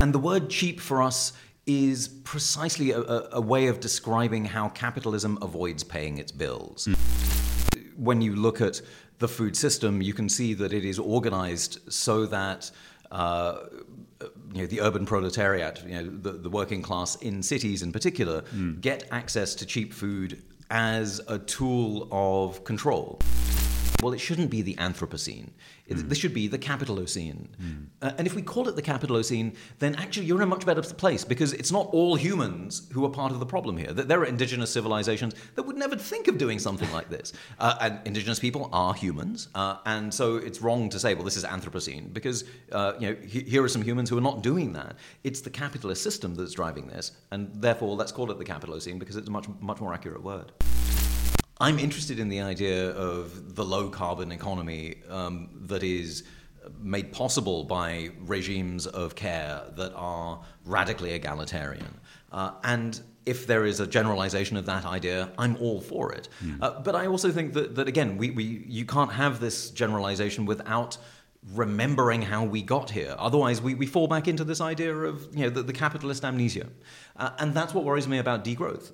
And the word cheap for us is precisely a, a, way of describing how capitalism avoids paying its bills. Mm. When you look at the food system, you can see that it is organized so that uh, you know, the urban proletariat, you know, the, the working class in cities in particular, mm. get access to cheap food as a tool of control. Well, it shouldn't be the Anthropocene. Mm. This should be the Capitalocene. Mm. Uh, and if we call it the Capitalocene, then actually you're in a much better place because it's not all humans who are part of the problem here. That there are indigenous civilizations that would never think of doing something like this. Uh, and indigenous people are humans. Uh, and so it's wrong to say, well, this is Anthropocene because uh, you know, here are some humans who are not doing that. It's the capitalist system that's driving this. And therefore, let's call it the Capitalocene because it's a much, much more accurate word. I'm interested in the idea of the low carbon economy um, that is made possible by regimes of care that are radically egalitarian. Uh, and if there is a generalization of that idea, I'm all for it. Mm. Uh, but I also think that, that again, we, we, you can't have this generalization without remembering how we got here. Otherwise, we, we fall back into this idea of you know, the, the capitalist amnesia. Uh, and that's what worries me about degrowth.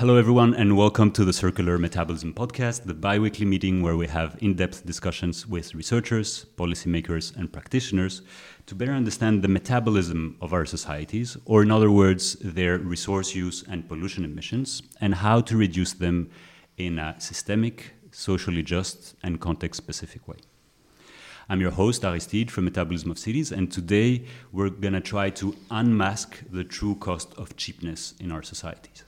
Hello, everyone, and welcome to the Circular Metabolism Podcast, the bi weekly meeting where we have in depth discussions with researchers, policymakers, and practitioners to better understand the metabolism of our societies, or in other words, their resource use and pollution emissions, and how to reduce them in a systemic, socially just, and context specific way. I'm your host, Aristide from Metabolism of Cities, and today we're going to try to unmask the true cost of cheapness in our societies.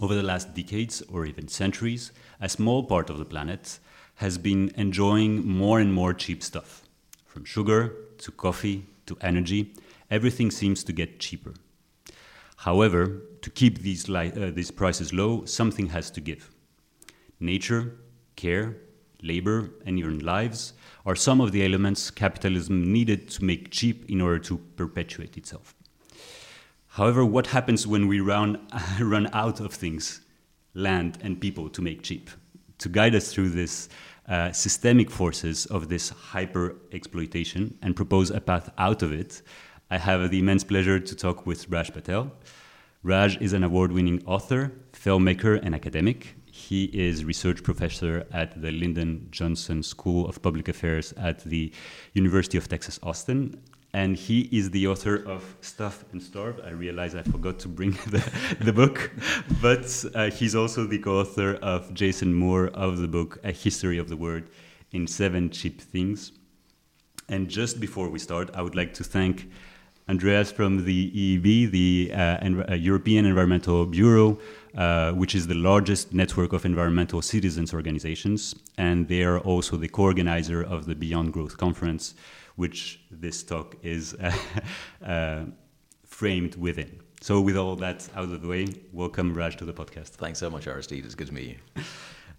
Over the last decades or even centuries, a small part of the planet has been enjoying more and more cheap stuff. From sugar to coffee to energy, everything seems to get cheaper. However, to keep these, uh, these prices low, something has to give. Nature, care, labor, and even lives are some of the elements capitalism needed to make cheap in order to perpetuate itself. However, what happens when we run, run out of things, land and people to make cheap? To guide us through this uh, systemic forces of this hyper exploitation and propose a path out of it, I have the immense pleasure to talk with Raj Patel. Raj is an award winning author, filmmaker, and academic. He is research professor at the Lyndon Johnson School of Public Affairs at the University of Texas Austin and he is the author of Stuffed and Starved. I realize I forgot to bring the, the book, but uh, he's also the co author of Jason Moore of the book A History of the Word in Seven Cheap Things. And just before we start, I would like to thank Andreas from the EEB, the uh, uh, European Environmental Bureau, uh, which is the largest network of environmental citizens organizations, and they are also the co organizer of the Beyond Growth Conference which this talk is uh, uh, framed within. So, with all that out of the way, welcome Raj to the podcast. Thanks so much, Aristide. It's good to meet you.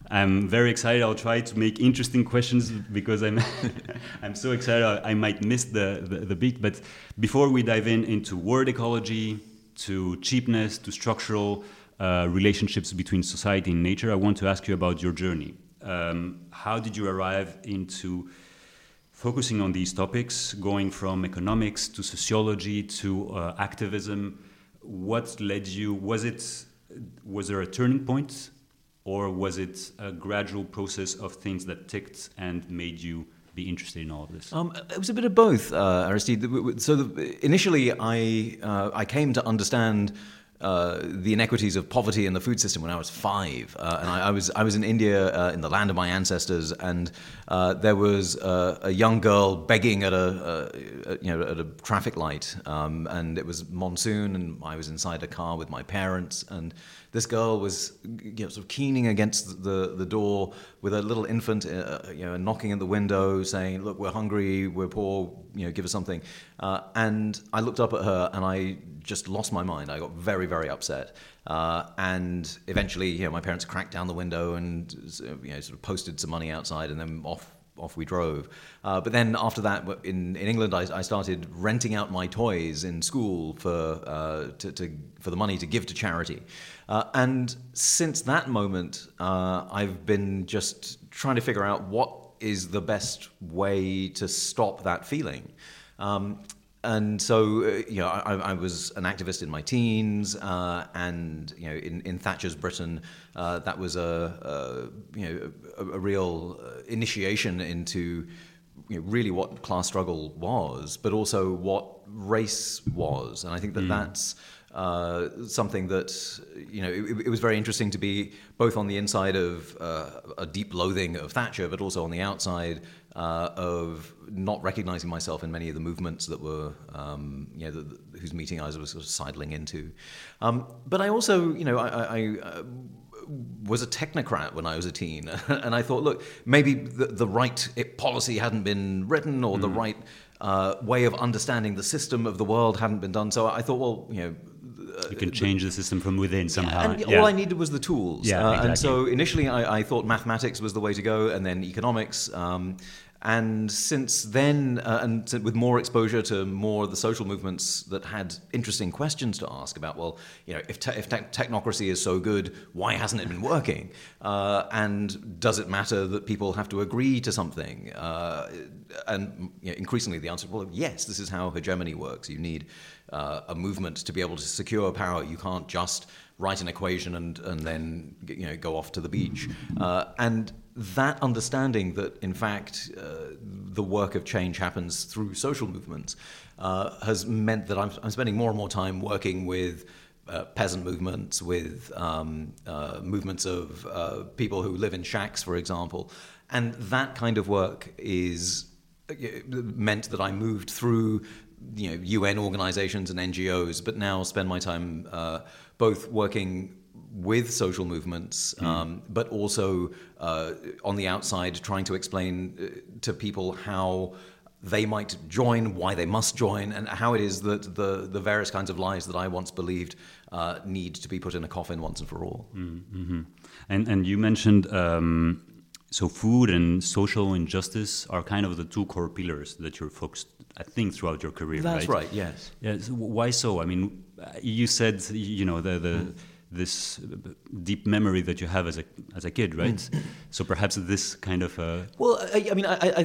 I'm very excited. I'll try to make interesting questions because I'm I'm so excited. I might miss the, the, the beat. But before we dive in into word ecology, to cheapness, to structural uh, relationships between society and nature, I want to ask you about your journey. Um, how did you arrive into focusing on these topics, going from economics to sociology to uh, activism. What led you? Was it was there a turning point, or was it a gradual process of things that ticked and made you be interested in all of this? Um, it was a bit of both, uh, Aristide. So the, initially, I uh, I came to understand uh, the inequities of poverty in the food system when I was five, uh, and I, I, was I was in India uh, in the land of my ancestors, and uh, there was a young girl begging at a, you know at a traffic light, um, and it was monsoon, and I was inside a car with my parents, and this girl was you know, sort of keening against the, the door with a little infant, uh, you know, knocking at the window, saying, "Look, we're hungry, we're poor, you know, give us something." Uh, and I looked up at her, and I just lost my mind. I got very, very upset. Uh, and eventually, you know, my parents cracked down the window and you know, sort of posted some money outside, and then off off we drove. Uh, but then after that, in, in England, I, I started renting out my toys in school for, uh, to, to, for the money to give to charity. Uh, and since that moment, uh, I've been just trying to figure out what is the best way to stop that feeling. Um, and so, uh, you know, I, I, was an activist in my teens, uh, and you know, in, in Thatcher's Britain, uh, that was a, a you know a, a, real uh, initiation into you know, really what class struggle was, but also what race was, and I think that mm. that's uh, something that you know it, it, was very interesting to be both on the inside of uh, a deep loathing of Thatcher, but also on the outside uh, of not recognizing myself in many of the movements that were, um, you know, the, the, whose meeting I was sort of sidling into. Um, but I also, you know, I, I uh, was a technocrat when I was a teen, and I thought, look, maybe the, the right policy hadn't been written, or mm. the right uh, way of understanding the system of the world hadn't been done. So I thought, well, you know, you can change the system from within somehow. And yeah. all I needed was the tools. Yeah, uh, exactly. And so initially I, I, thought mathematics was the way to go, and then economics. Um, and since then, uh, and with more exposure to more of the social movements that had interesting questions to ask about, well, you know, if, te- if te- technocracy is so good, why hasn't it been working? Uh, and does it matter that people have to agree to something? Uh, and you know, increasingly, the answer, well, yes, this is how hegemony works. You need uh, a movement to be able to secure power. You can't just write an equation and, and then you know, go off to the beach. Uh, and that understanding that, in fact, uh, the work of change happens through social movements uh, has meant that I'm, I'm, spending more and more time working with uh, peasant movements, with um, uh, movements of uh, people who live in shacks, for example. And that kind of work is uh, meant that I moved through you know, UN organizations and NGOs, but now spend my time both working with social movements, mm. um, but also uh, on the outside trying to explain uh, to people how they might join, why they must join, and how it is that the, the various kinds of lies that I once believed uh, need to be put in a coffin once and for all. Mm -hmm. And, and you mentioned um, so food and social injustice are kind of the two core pillars that you're focused, I think, throughout your career. Right? That's right. right yes. Yeah. So why so? I mean, you said you know the the. Mm this deep memory that you have as a as a kid, right? Mm. So perhaps this kind of. Uh... Well, I, I mean, I, I,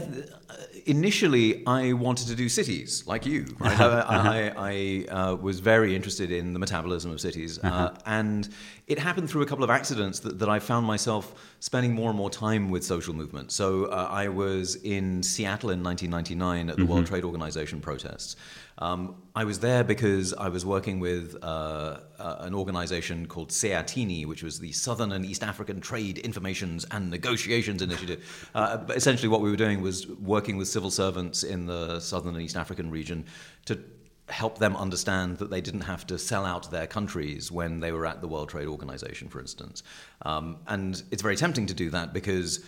initially I wanted to do cities like you. Right? I, I uh, was very interested in the metabolism of cities, uh, uh-huh. and it happened through a couple of accidents that, that I found myself spending more and more time with social movements. So uh, I was in Seattle in 1999 at the mm-hmm. World Trade Organization protests. Um, I was there because I was working with uh, uh, an organization called SEATINI, which was the Southern and East African Trade Informations and Negotiations Initiative. Uh, but essentially, what we were doing was working with civil servants in the Southern and East African region to help them understand that they didn't have to sell out their countries when they were at the World Trade Organization, for instance. Um, and it's very tempting to do that because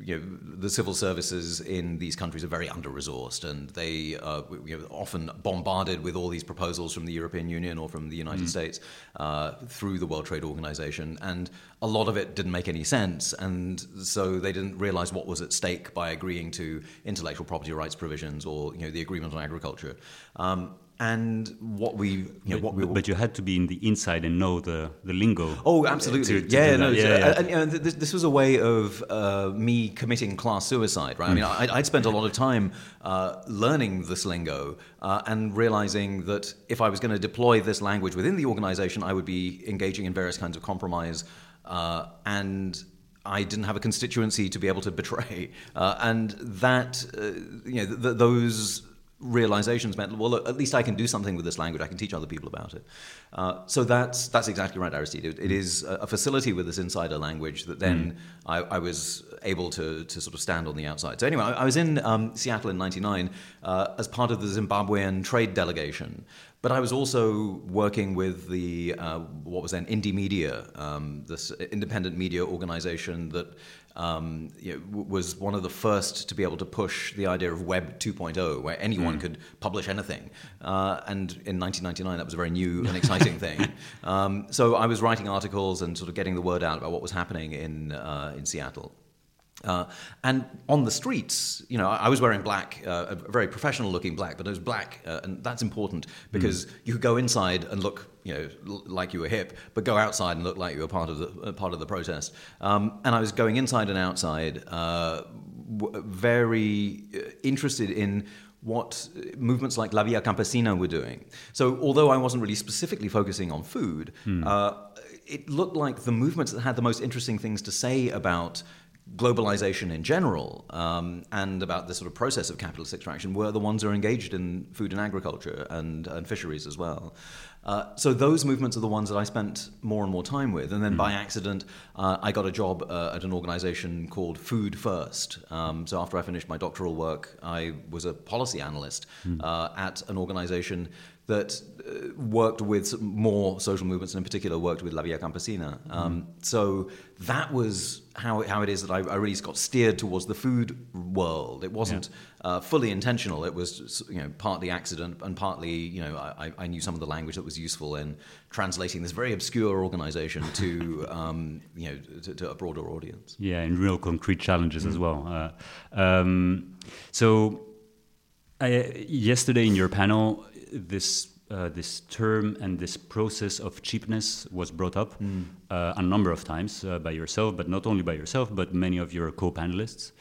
you know, the civil services in these countries are very under-resourced, and they are you know, often bombarded with all these proposals from the European Union or from the United mm. States uh, through the World Trade Organization, and a lot of it didn't make any sense, and so they didn't realize what was at stake by agreeing to intellectual property rights provisions or you know, the agreement on agriculture. Um, and what we you know, but, what we but you had to be in the inside and know the the lingo oh absolutely. to, to yeah no yeah, yeah. And, and this, this, was a way of uh, me committing class suicide right? I mean I, would spent a lot of time uh, learning this lingo uh, and realizing that if i was going to deploy this language within the organization i would be engaging in various kinds of compromise uh, and I didn't have a constituency to be able to betray, uh, and that uh, you know th- those realizations meant, well, look, at least I can do something with this language. I can teach other people about it. Uh, so that's that's exactly right, Aristide. it, it is a facility with this insider language that then mm. I, I, was able to, to sort of stand on the outside. So anyway, I, I was in um, Seattle in '99 uh, as part of the Zimbabwean trade delegation. But I was also working with the uh, what was then Indymedia, um, this independent media organization that um, you know, was one of the first to be able to push the idea of Web 2.0, where anyone mm. could publish anything. Uh, and in 1999, that was a very new and exciting thing. Um, so I was writing articles and sort of getting the word out about what was happening in uh, in Seattle. Uh, and on the streets, you know, I, was wearing black, uh, a very professional-looking black, but it was black, uh, and that's important because you could go inside and look, you know, l- like you were hip, but go outside and look like you were part of the uh, part of the protest. Um, and I was going inside and outside, uh, w- very uh, interested in what movements like La Via Campesina were doing. So, although I wasn't really specifically focusing on food, uh, it looked like the movements that had the most interesting things to say about globalization in general um, and about the sort of process of capitalist extraction were the ones who are engaged in food and agriculture and, and fisheries as well. Uh, so those movements are the ones that I spent more and more time with. And then by accident, uh, I got a job uh, at an organization called Food First. Um, so after I finished my doctoral work, I was a policy analyst uh, at an organization that uh, worked with more social movements, and in particular worked with La Via Campesina. Um, so that was how, how it is that I, I really got steered towards the food world. It wasn't uh, fully intentional. It was you know partly accident and partly you know I, I knew some of the language that was useful in translating this very obscure organization to um, you know to, to, a broader audience. Yeah, and real concrete challenges as well. Uh, um, so I, yesterday in your panel, this uh, this term and this process of cheapness was brought up uh, a number of times uh, by yourself, but not only by yourself, but many of your co-panelists.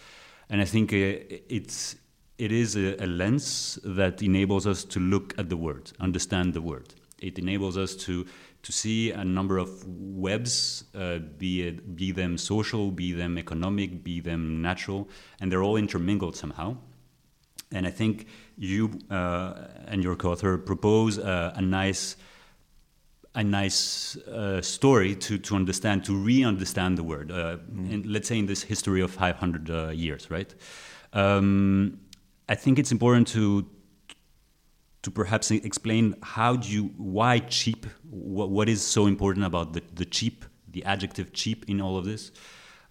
And I think uh, it's it is a, a lens that enables us to look at the word, understand the word. It enables us to to see a number of webs, uh, be it be them social, be them economic, be them natural, and they're all intermingled somehow. And I think you uh, and your co-author propose uh, a nice, a nice uh, story to, to understand, to re-understand the word. Uh, in, let's say in this history of 500 uh, years, right? Um, I think it's important to to perhaps explain how do you why cheap what, what is so important about the, the cheap the adjective cheap in all of this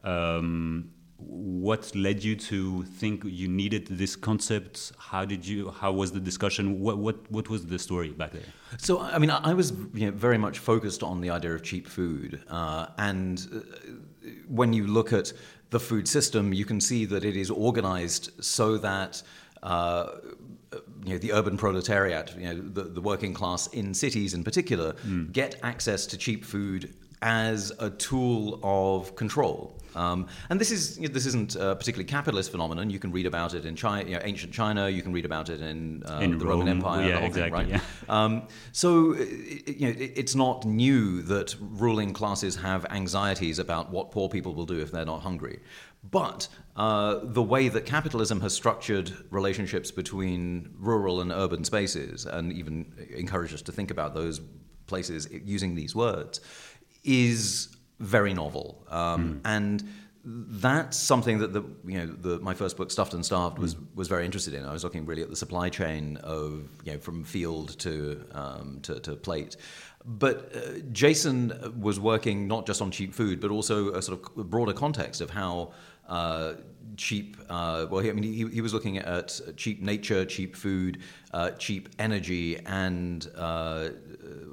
um, what led you to think you needed this concept? How did you how was the discussion? What what what was the story back there? So i mean i was you know, very much focused on the idea of cheap food uh, and uh, when you look at the food system you can see that it is organized so that uh, you know, the urban proletariat, you know, the, the working class in cities in particular, get access to cheap food as a tool of control. Um, and this is this isn't a particularly capitalist phenomenon. You can read about it in China, you know, ancient China. You can read about it in, uh, In the Roman Empire. yeah, exactly, thing, right? yeah. Um, so you know, it's not new that ruling classes have anxieties about what poor people will do if they're not hungry. But uh, the way that capitalism has structured relationships between rural and urban spaces, and even encouraged us to think about those places using these words, is very novel. Um, And that's something that the you know the, my first book Stuffed and Starved was was very interested in. I was looking really at the supply chain of you know from field to um, to, to plate. But uh, Jason was working not just on cheap food, but also a sort of broader context of how uh, cheap. Uh, well, he, I mean, he, he was looking at cheap nature, cheap food, uh, cheap energy, and uh,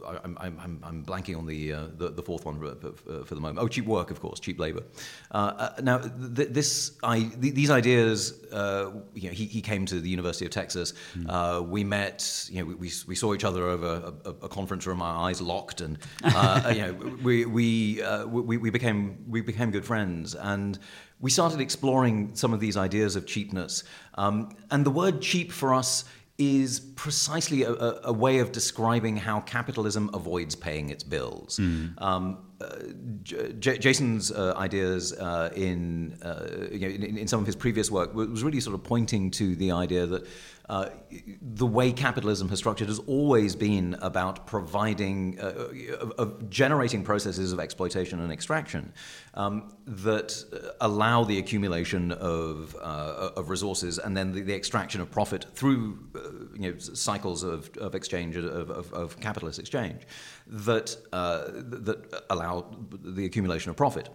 I'm, I'm, I'm, I'm blanking on the, uh, the the fourth one for, for the moment. Oh, cheap work, of course, cheap labor. Uh, uh, now, th- this I, th- these ideas. Uh, you know, he, he came to the University of Texas. Uh, we met. You know, we, we, we saw each other over a, a, conference room. Our eyes locked, and uh, you know, we we, uh, we we became we became good friends and we started exploring some of these ideas of cheapness. Um, and the word cheap for us is precisely a, a, way of describing how capitalism avoids paying its bills. Mm. Um, uh, J- Jason's uh, ideas uh, in, you know, in, in, some of his previous work was really sort of pointing to the idea that uh, the way capitalism has structured has always been about providing, uh, generating processes of exploitation and extraction um, that allow the accumulation of, uh, of resources and then the, the, extraction of profit through you know, cycles of, of exchange, of, of, of capitalist exchange, that, that allow the accumulation of profit.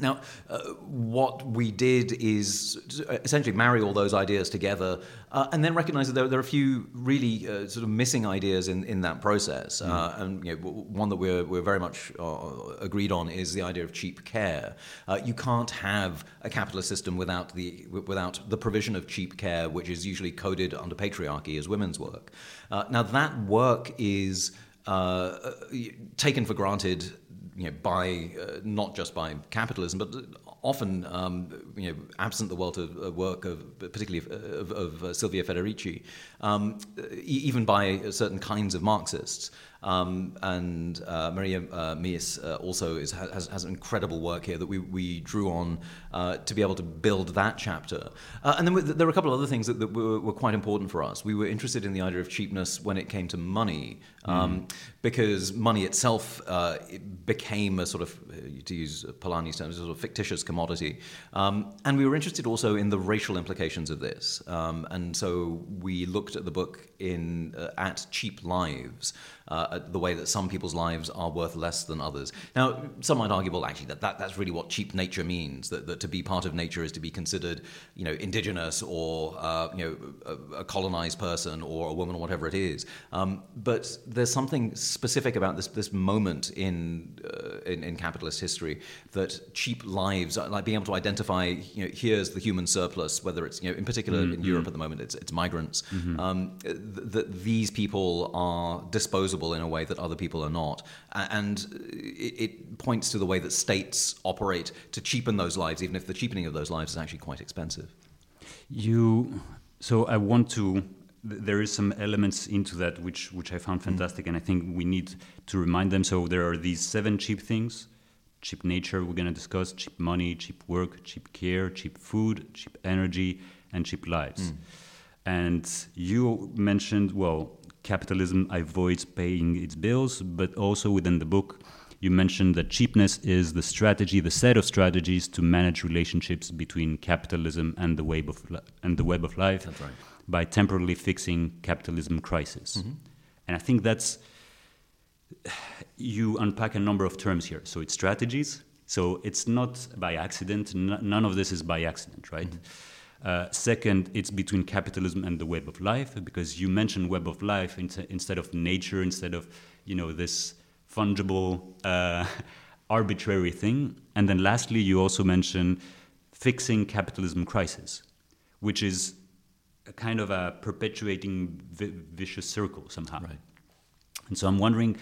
Now, uh, what we did is essentially marry all those ideas together uh, and then recognize that there, there, are a few really uh, sort of missing ideas in, in that process. Mm. and you know, one that we're, we're very much uh, agreed on is the idea of cheap care. Uh, you can't have a capitalist system without the, without the provision of cheap care, which is usually coded under patriarchy as women's work. now, that work is taken for granted you know, by uh, not just by capitalism, but often um, you know, absent the world of uh, work of particularly of, of, of uh, Silvia Federici, um, even by certain kinds of Marxists. Um, and uh, Maria uh, Mies uh, also is, has, has incredible work here that we, we drew on uh, to be able to build that chapter. Uh, and then there were a couple of other things that, that were, were, quite important for us. We were interested in the idea of cheapness when it came to money, um, mm. because money itself uh, it became a sort of, to use Polanyi's terms, a sort of fictitious commodity. Um, and we were interested also in the racial implications of this. Um, and so we looked at the book in at cheap lives uh, the way that some people's lives are worth less than others. Now, some might argue, well, actually, that, that that's really what cheap nature means. That, that to be part of nature is to be considered, you know, indigenous or uh, you know, a, a, colonized person or a woman or whatever it is. Um, but there's something specific about this this moment in, uh, in, in capitalist history that cheap lives, like being able to identify, you know, here's the human surplus, whether it's you know, in particular mm-hmm. in Europe at the moment, it's it's migrants. Mm-hmm. Um, th- that these people are disposable in a way that other people are not. And it, points to the way that states operate to cheapen those lives, even if the cheapening of those lives is actually quite expensive. You, so I want to. There is some elements into that which which I found mm. fantastic, mm. and I think we need to remind them. So there are these seven cheap things: cheap nature, we're going to discuss; cheap money, cheap work, cheap care, cheap food, cheap energy, and cheap lives. Mm. And you mentioned, well, capitalism avoids paying its bills, but also within the book, you mentioned that cheapness is the strategy, the set of strategies to manage relationships between capitalism and the web of and the web of life That's right. By temporarily fixing capitalism crisis. Mm-hmm. And I think that's you unpack a number of terms here. So it's strategies. So it's not by accident. N- none of this is by accident, right? Mm-hmm. Uh, second, it's between capitalism and the web of life, because you mentioned web of life in instead of nature, instead of you know this fungible, uh, arbitrary thing. And then lastly, you also mention fixing capitalism crisis, which is a kind of a perpetuating vi- vicious circle somehow. Right. And so I'm wondering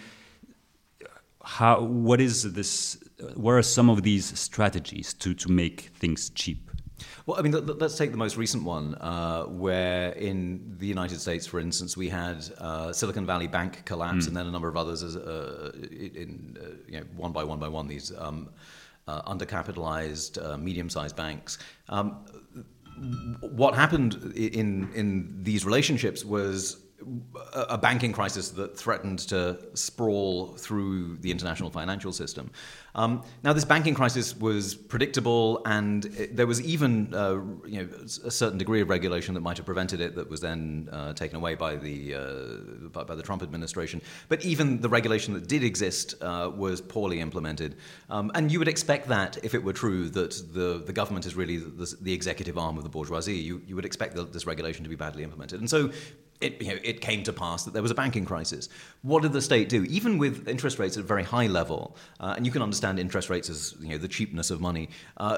how what is this what are some of these strategies to, to make things cheap well, I mean, let's take the most recent one, uh, where in the United States, for instance, we had uh, Silicon Valley Bank collapse, mm. and then a number of others, as, uh, in, uh, you know, one by one by one, these um, uh, undercapitalized, uh, medium-sized banks. Um, what happened in in these relationships was a banking crisis that threatened to sprawl through the international financial system. Um, now, this banking crisis was predictable, and it, there was even uh, you know, a certain degree of regulation that might have prevented it that was then uh, taken away by the, uh, by, by, the Trump administration. But even the regulation that did exist uh, was poorly implemented. Um, and you would expect that if it were true that the, the government is really the, the executive arm of the bourgeoisie, you, you would expect the, this regulation to be badly implemented. And so it, you know, it came to pass that there was a banking crisis. What did the state do? Even with interest rates at a very high level, uh, and you can understand interest rates as you know, the cheapness of money, uh,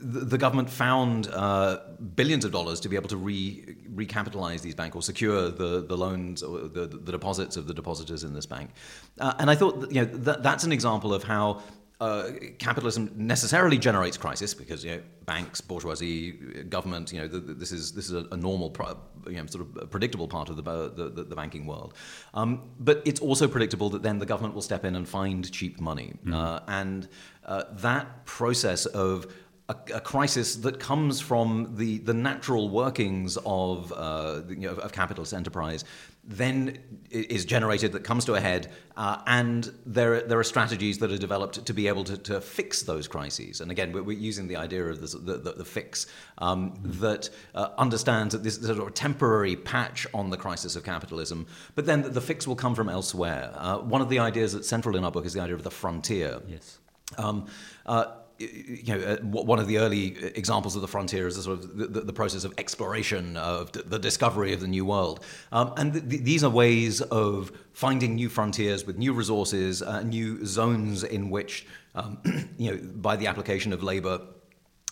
the, the, government found uh, billions of dollars to be able to re, recapitalize these banks or secure the, the loans or the, the deposits of the depositors in this bank. Uh, and I thought that, you know, that, that's an example of how uh, capitalism necessarily generates crisis because you know banks, bourgeoisie, government. You know the, this is this is a, a normal, pro, you know, sort of predictable part of the the, the banking world. Um, but it's also predictable that then the government will step in and find cheap money, mm. uh, and uh, that process of a, a, crisis that comes from the, the natural workings of, uh, you know, of capitalist enterprise then is generated that comes to a head, uh, and there, there are strategies that are developed to be able to, to fix those crises. And again, we're, we're using the idea of this, the, the, the, fix um, that uh, understands that this is a sort of temporary patch on the crisis of capitalism, but then the, the fix will come from elsewhere. Uh, one of the ideas that's central in our book is the idea of the frontier. Yes. Um, uh, you know, uh, one of the early examples of the frontier is the sort of the, the process of exploration of the discovery of the new world, um, and th- th- these are ways of finding new frontiers with new resources, uh, new zones in which, um, you know, by the application of labor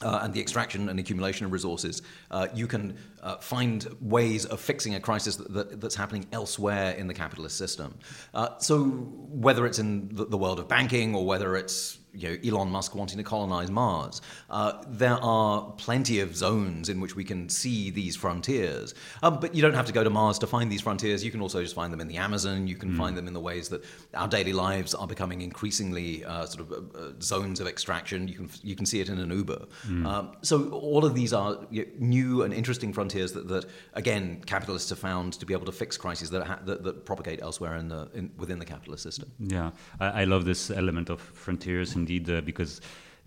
uh, and the extraction and accumulation of resources, uh, you can uh, find ways of fixing a crisis that, that, that's happening elsewhere in the capitalist system. Uh, so, whether it's in the, the, world of banking or whether it's you know, Elon Musk wanting to colonize Mars, uh, there are plenty of zones in which we can see these frontiers. Um, but you don't have to go to Mars to find these frontiers. You can also just find them in the Amazon. You can mm. find them in the ways that our daily lives are becoming increasingly uh, sort of uh, uh, zones of extraction. You can you can see it in an Uber. Mm. Um, so all of these are you know, new and interesting frontiers that, that again capitalists have found to be able to fix crises that ha- that, that, propagate elsewhere in the in, within the capitalist system. Yeah, I, I love this element of frontiers indeed uh, because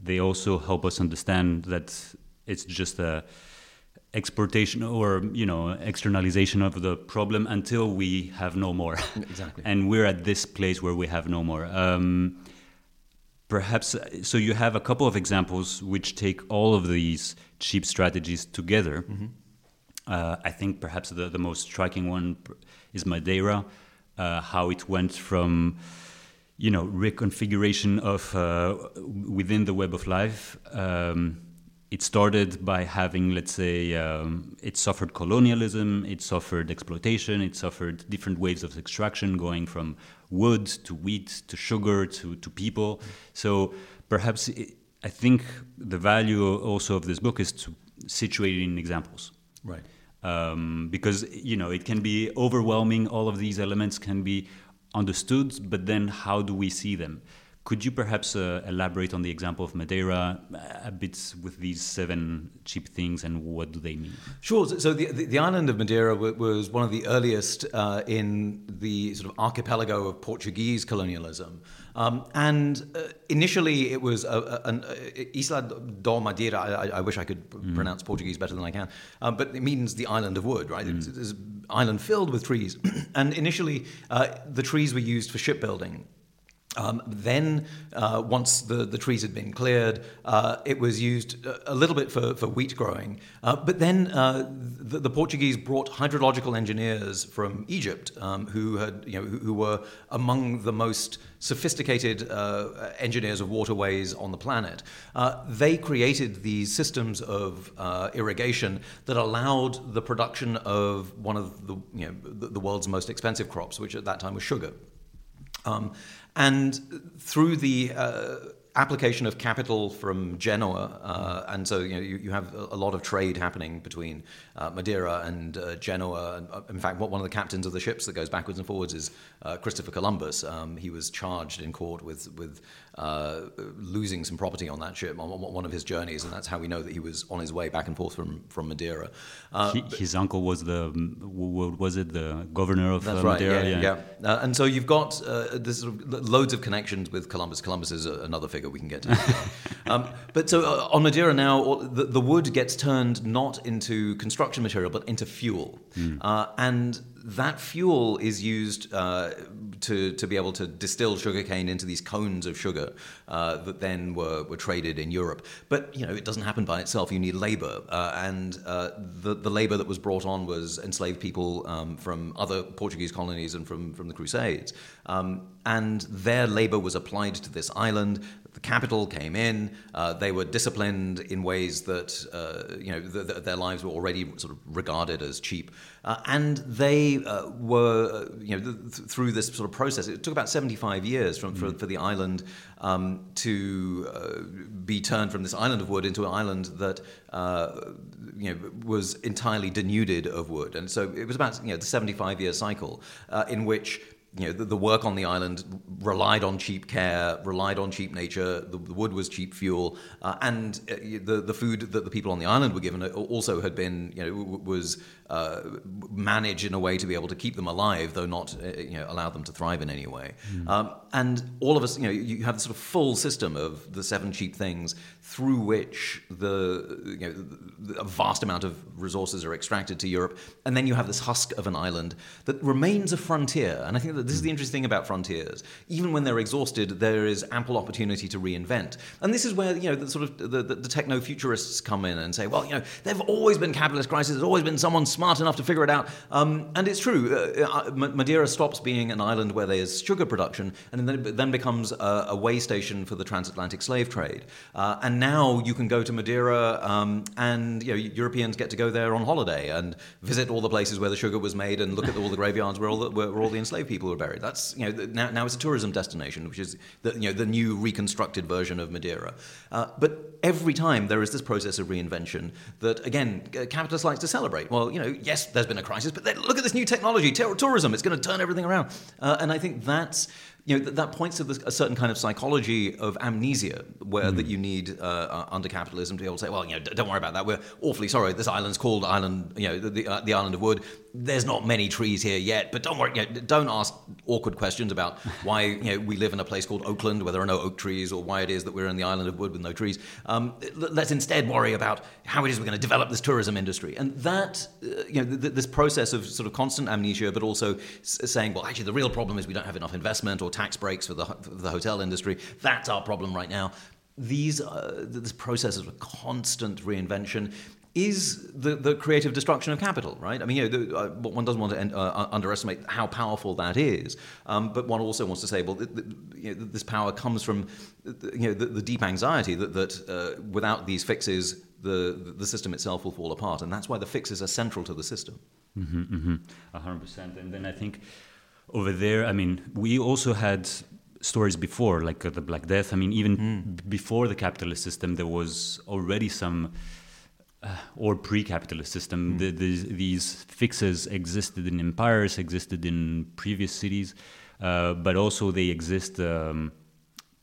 they also help us understand that it's just a exportation or you know externalization of the problem until we have no more. Exactly. And we're at this place where we have no more. Um, perhaps so you have a couple of examples which take all of these cheap strategies together. Mm-hmm. uh, i think perhaps the, the most striking one is madeira uh, how it went from you know reconfiguration of uh, within the web of life. Um, it started by having, let's say, um, it suffered colonialism, it suffered exploitation, it suffered different waves of extraction, going from wood to wheat to sugar to, to people. So perhaps it, I think the value also of this book is to situate it in examples. Right. Um, because you know it can be overwhelming. All of these elements can be understood, but then how do we see them? Could you perhaps uh, elaborate on the example of Madeira uh, a bit with these seven cheap things and what do they mean? Sure. So the, the, the island of Madeira was one of the earliest uh, in the sort of archipelago of Portuguese colonialism. Um, and uh, initially, it was a, an uh, Isla do Madeira. I, I, wish I could mm. pronounce Portuguese better than I can, um, but it means the island of wood, right? Mm. It's, it's, an island filled with trees. and initially, uh, the trees were used for shipbuilding. Um, then, uh, once the, the trees had been cleared, uh, it was used a little bit for, for wheat growing. Uh, but then uh, the, the, Portuguese brought hydrological engineers from Egypt um, who, had, you know, who, were among the most sophisticated uh, engineers of waterways on the planet. Uh, they created these systems of irrigation that allowed the production of one of the, you know, the, the world's most expensive crops, which at that time was sugar. Um, and through the uh, application of capital from Genoa, uh, and so you know you, you, have a lot of trade happening between uh, Madeira and uh, Genoa. Uh, in fact, one of the captains of the ships that goes backwards and forwards is uh, Christopher Columbus. Um, he was charged in court with with uh, losing some property on that ship on one of his journeys, and that's how we know that he was on his way back and forth from from Madeira. He, his uncle was the was it the governor of that's Madeira? Right, yeah, yeah. yeah. and so you've got this sort of loads of connections with Columbus. Columbus is another figure we can get to. um, but so uh, on Madeira now, the, the, wood gets turned not into construction material, but into fuel. Mm. Uh, and that fuel is used uh, to, to be able to distill sugarcane into these cones of sugar uh, that then were, were traded in Europe. But you know, it doesn't happen by itself. You need labor, uh, and uh, the the labor that was brought on was enslaved people um, from other Portuguese colonies and from from the Crusades, um, and their labor was applied to this island the capital came in. Uh, they were disciplined in ways that uh, you know the, the, their lives were already sort of regarded as cheap, uh, and they uh, were you know th- through this sort of process. It took about seventy-five years from, for, mm. for the island um, to uh, be turned from this island of wood into an island that uh, you know was entirely denuded of wood, and so it was about you know the seventy-five-year cycle in which you know, the, the, work on the island relied on cheap care, relied on cheap nature. The, the wood was cheap fuel, uh, and uh, the the food that the people on the island were given also had been, you know, was uh, managed in a way to be able to keep them alive, though not, uh, you know, allow them to thrive in any way. Mm. Um, and all of us, you know, you have the sort of full system of the seven cheap things through which the, you know, the, a vast amount of resources are extracted to Europe, and then you have this husk of an island that remains a frontier. And I think that This is the interesting thing about frontiers. Even when they're exhausted, there is ample opportunity to reinvent. And this is where you know the sort of the, the, the techno futurists come in and say, well, you know, there've always been capitalist crises. There's always been someone smart enough to figure it out. Um, and it's true. Uh, uh Madeira stops being an island where there's sugar production, and then then becomes a, a way station for the transatlantic slave trade. Uh, and now you can go to Madeira, um, and you know, Europeans get to go there on holiday and visit all the places where the sugar was made and look at all the graveyards where all the, where, where all the enslaved people were buried. That's you know now, now it's a tourism destination, which is the, you know the new reconstructed version of Madeira. Uh, but every time there is this process of reinvention that again capitalists like to celebrate. Well, you know, yes, there's been a crisis, but look at this new technology, tourism. It's going to turn everything around, uh, and I think that's you know, that points to a certain kind of psychology of amnesia, where mm. that you need uh, uh, under capitalism to be able to say, well, you know, don't worry about that. We're awfully sorry. This island's called Island, you know, the, the, uh, the Island of Wood there's not many trees here yet, but don't worry, you know, don't ask awkward questions about why you know, we live in a place called Oakland where there are no oak trees or why it is that we're in the island of wood with no trees. Um, let's instead worry about how it is we're going to develop this tourism industry. And that, uh, you know, th- this process of sort of constant amnesia, but also s- saying, well, actually, the real problem is we don't have enough investment or tax breaks for the, for the hotel industry. That's our problem right now these uh, this process of constant reinvention is the, the creative destruction of capital, right? I mean, you know, the, uh, one doesn't want to uh, underestimate how powerful that is, um, but one also wants to say, well, the, the, you know, this power comes from you know, the, deep anxiety that, that uh, without these fixes, the, the system itself will fall apart. And that's why the fixes are central to the system. Mm-hmm, mm-hmm. 100%. And then I think over there, I mean, we also had stories before, like uh, the Black Death. I mean, even mm. b- before the capitalist system, there was already some uh, or pre-capitalist system. Mm. The, the, these fixes existed in empires, existed in previous cities, uh, but also they exist um,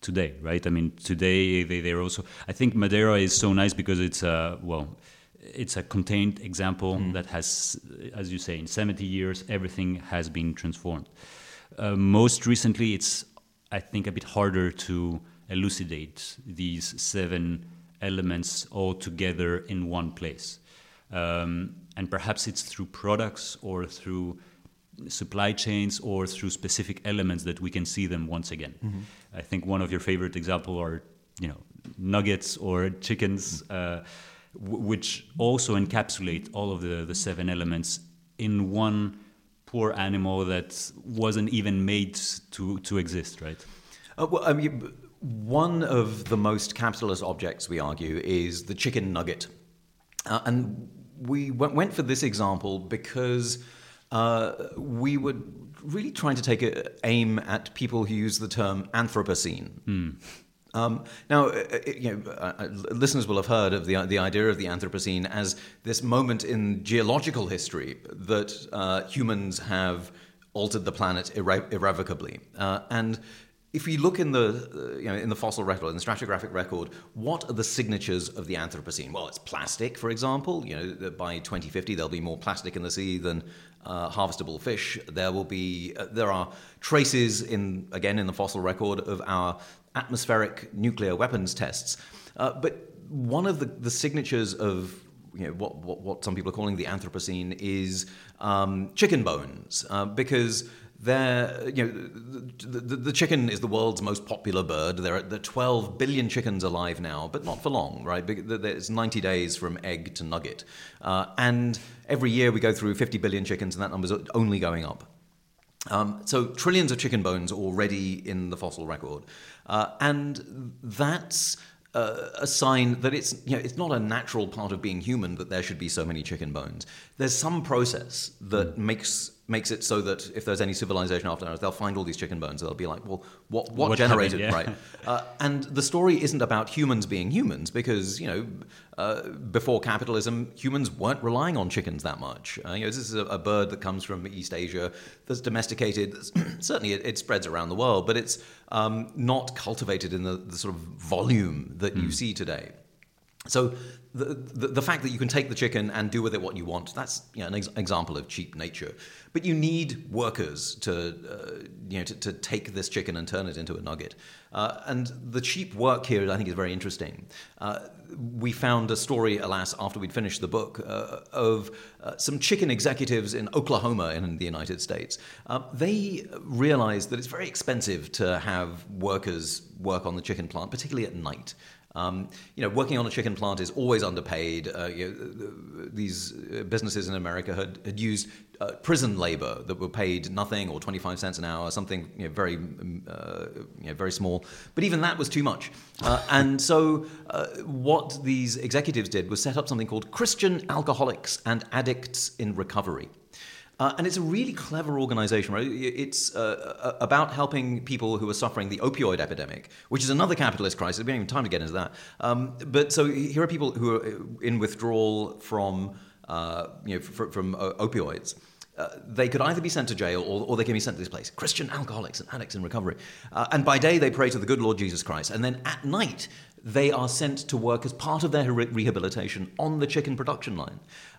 today, right? I mean, today they, they're also. I think Madeira is so nice because it's a well, it's a contained example mm. that has, as you say, in 70 years everything has been transformed. Uh, most recently, it's I think a bit harder to elucidate these seven elements all together in one place. Um, and perhaps it's through products or through supply chains or through specific elements that we can see them once again. Mm-hmm. I think one of your favorite examples are, you know, nuggets or chickens, uh, w- which also encapsulate all of the, the seven elements in one poor animal that wasn't even made to, to exist, right? Uh, well, I mean, one of the most capitalist objects, we argue, is the chicken nugget. Uh, and we went for this example because uh, we were really trying to take a, aim at people who use the term Anthropocene. Mm. Um, now, uh, uh, you know, uh, uh, listeners will have heard of the, the idea of the Anthropocene as this moment in geological history that uh, humans have altered the planet irre- irrevocably. and if we look in the uh, you know in the fossil record, in the stratigraphic record, what are the signatures of the Anthropocene? Well, it's plastic, for example. You know, by 2050 there'll be more plastic in the sea than uh, harvestable fish. There will be uh, there are traces in again in the fossil record of our atmospheric nuclear weapons tests. Uh, but one of the, the signatures of you know, what, what, what, some people are calling the Anthropocene is um, chicken bones, uh, because there, you know, the, the, the, chicken is the world's most popular bird. There are, there are 12 billion chickens alive now, but not for long, right? It's 90 days from egg to nugget. Uh, and every year we go through 50 billion chickens, and that number's only going up. Um, so trillions of chicken bones already in the fossil record. Uh, and that's uh, a sign that it's you know it's not a natural part of being human that there should be so many chicken bones. There's some process that mm. makes makes it so that if there's any civilization after us, they'll find all these chicken bones. They'll be like, well, what what, what generated happened, yeah. right? Uh, and the story isn't about humans being humans because you know uh, before capitalism, humans weren't relying on chickens that much. Uh, you know, this is a, a, bird that comes from East Asia that's domesticated. certainly, it, it, spreads around the world, but it's um, not cultivated in the, the, sort of volume that mm. you hmm. see today. So the, the, fact that you can take the chicken and do with it what you want, that's you know, an ex- example of cheap nature. But you need workers to, uh, you know, to, to, take this chicken and turn it into a nugget. Uh, and the cheap work here, I think, is very interesting. Uh, we found a story, alas, after we'd finished the book, uh, of uh, some chicken executives in Oklahoma in the United States. Uh, they realized that it's very expensive to have workers work on the chicken plant, particularly at night. Um, you know, working on a chicken plant is always underpaid. Uh, you know, these businesses in America had, had used uh, prison labor that were paid nothing or 25 cents an hour, something you know, very, uh, you know, very small. But even that was too much. Uh, and so, uh, what these executives did was set up something called Christian Alcoholics and Addicts in Recovery. Uh, and it's a really clever organization, right? It's uh, about helping people who are suffering the opioid epidemic, which is another capitalist crisis. We don't even have time to get into that. Um, but so here are people who are in withdrawal from, uh, you know, from, from uh, opioids. Uh, they could either be sent to jail or, or, they can be sent to this place Christian alcoholics and addicts in recovery. Uh, and by day, they pray to the good Lord Jesus Christ. And then at night, they are sent to work as part of their re- rehabilitation on the chicken production line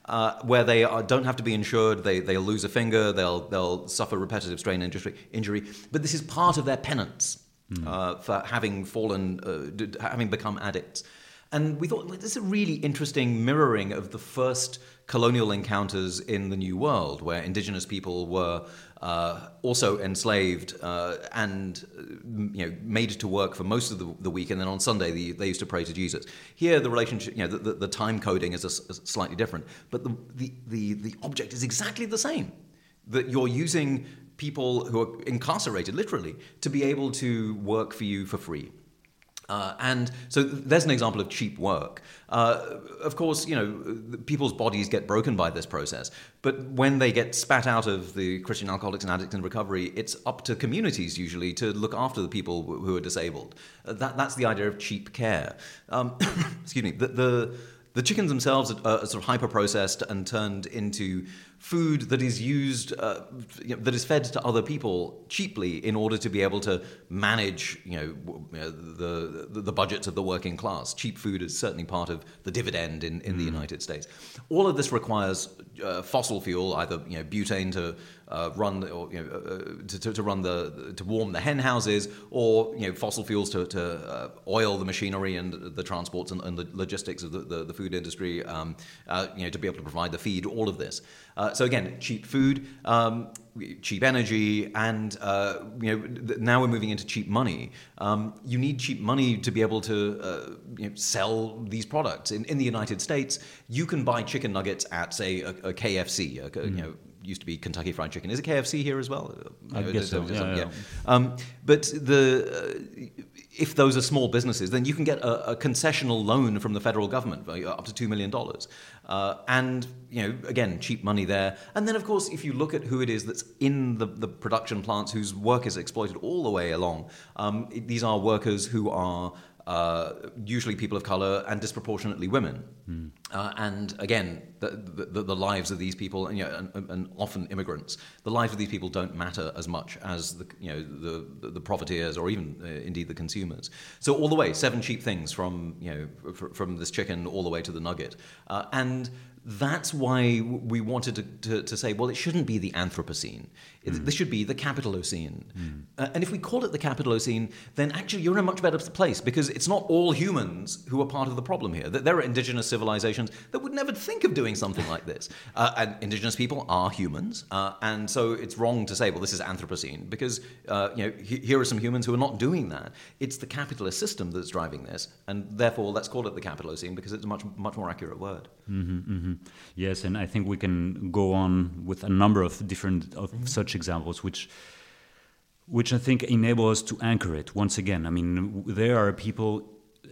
uh, where they are, don't have to be insured, they, they'll lose a finger, they'll, they'll suffer repetitive strain injury, injury, but this is part of their penance mm. uh, for having fallen, uh, having become addicts. And we thought this is a really interesting mirroring of the first colonial encounters in the New World, where indigenous people were uh, also enslaved uh, and you know made to work for most of the, the week, and then on Sunday the, they used to pray to Jesus. Here, the relationship, you know, the, the, the time coding is a, a slightly different, but the, the, the, the object is exactly the same. That you're using people who are incarcerated, literally, to be able to work for you for free. Uh, and so there's an example of cheap work. Uh, of course, you know, people's bodies get broken by this process, but when they get spat out of the Christian Alcoholics and Addicts in Recovery, it's up to communities usually to look after the people who are disabled. Uh, that, that's the idea of cheap care. Um, excuse me. The, the, the chickens themselves are, are sort of hyper processed and turned into food that is used, uh, you know, that is fed to other people cheaply in order to be able to manage, you know, the, the, the budgets of the working class. Cheap food is certainly part of the dividend in, in mm. the United States. All of this requires uh, fossil fuel, either you know, butane to uh, run or you know, uh, to, to, to, run the to warm the hen houses, or you know fossil fuels to, to uh, oil the machinery and the transports and, and the logistics of the, the, the food industry, um, uh, you know to be able to provide the feed. All of this. Uh, so again, cheap food, um, cheap energy, and uh, you know now we're moving into cheap money. Um, you need cheap money to be able to uh, you know, sell these products. In, in the United States, you can buy chicken nuggets at say a, a KFC, a, mm. you know used to be Kentucky Fried Chicken. Is it KFC here as well? I guess so. Yeah, yeah. yeah. Um, but the uh, if those are small businesses, then you can get a, a concessional loan from the federal government up to two million dollars, uh, and you know again cheap money there. And then of course, if you look at who it is that's in the, the production plants whose work is exploited all the way along, um, these are workers who are uh, usually people of color and disproportionately women. Mm. Uh, and again, the, the, the, lives of these people, and, you know, and, and, often immigrants, the lives of these people don't matter as much as the, you know, the, the profiteers or even uh, indeed the consumers. So all the way, seven cheap things from, you know, from this chicken all the way to the nugget. Uh, and that's why we wanted to, to, to, say, well, it shouldn't be the Anthropocene. Mm. This should be the Capitalocene. Mm. Uh, and if we call it the Capitalocene, then actually you're in a much better place because it's not all humans who are part of the problem here. That there are indigenous civilizations that would never think of doing something like this. Uh, and indigenous people are humans. Uh, and so it's wrong to say, well, this is Anthropocene because uh, you know, here are some humans who are not doing that. It's the capitalist system that's driving this. And therefore, let's call it the Capitalocene because it's a much, much more accurate word. Mm-hmm, mm-hmm. Yes, and I think we can go on with a number of different of mm-hmm. such examples, which which I think enable us to anchor it once again. I mean, there are people.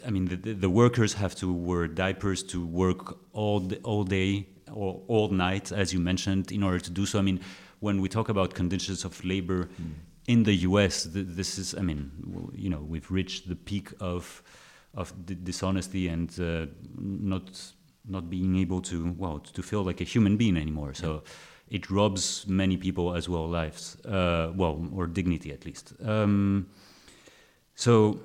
I mean, the, the workers have to wear diapers to work all all day or all night, as you mentioned, in order to do so. I mean, when we talk about conditions of labor mm. in the U.S., this is. I mean, you know, we've reached the peak of of dishonesty and uh, not not being able to well to feel like a human being anymore. So it robs many people as well lives, uh, well or dignity at least. Um, so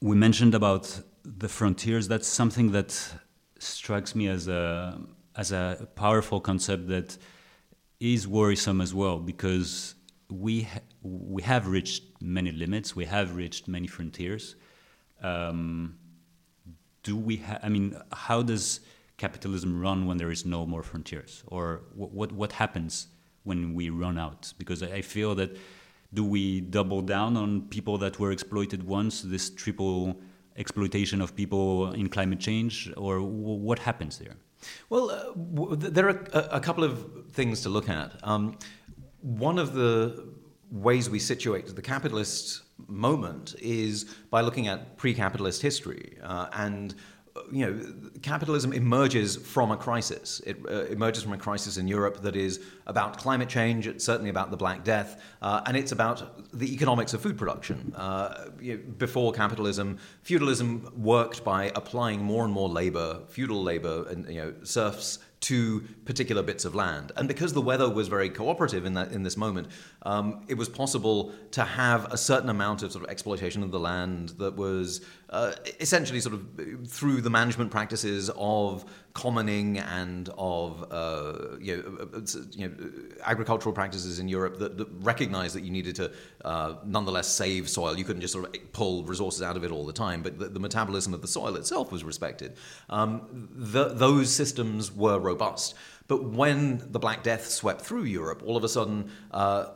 we mentioned about the frontiers, that's something that strikes me as a as a powerful concept that is worrisome as well because we ha we have reached many limits, we have reached many frontiers. Um, do we? I mean, how does capitalism run when there is no more frontiers, or what what, what happens when we run out? Because I feel that do we double down on people that were exploited once? This triple exploitation of people in climate change, or what happens there? Well, uh, there are a, a, couple of things to look at. Um, one of the ways we situate the capitalist moment is by looking at pre-capitalist history uh, and you know, capitalism emerges from a crisis. It uh, emerges from a crisis in Europe that is about climate change. It's certainly about the Black Death, uh, and it's about the economics of food production. Uh, you know, before capitalism, feudalism worked by applying more and more labor, feudal labor, and you know, serfs to particular bits of land. And because the weather was very cooperative in that in this moment, um, it was possible to have a certain amount of sort of exploitation of the land that was uh, essentially sort of through the management practices of commoning and of uh, you, know, uh, uh, you, know, agricultural practices in Europe that, that recognized that you needed to uh, nonetheless save soil. You couldn't just sort of pull resources out of it all the time, but the, the metabolism of the soil itself was respected. Um, the, those systems were robust. But when the Black Death swept through Europe, all of a sudden, uh,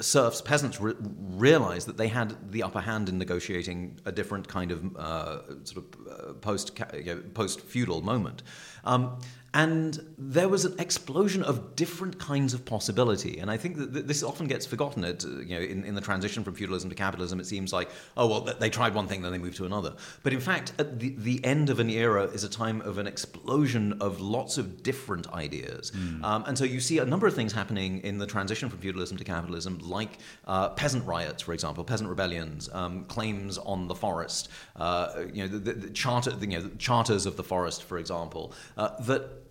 serfs, peasants re- realized that they had the upper hand in negotiating a different kind of uh, sort of uh, post you know, post feudal moment. Um, and there was an explosion of different kinds of possibility. And I think that this often gets forgotten. It, you know, in, in the transition from feudalism to capitalism, it seems like, oh, well, they tried one thing, then they moved to another. But in fact, at the, the end of an era is a time of an explosion of lots of different ideas. Mm. Um, and so you see a number of things happening in the transition from feudalism to capitalism, like uh, peasant riots, for example, peasant rebellions, um, claims on the forest, uh, you know, the, the, the charter, the, you know, charters of the forest, for example, uh, that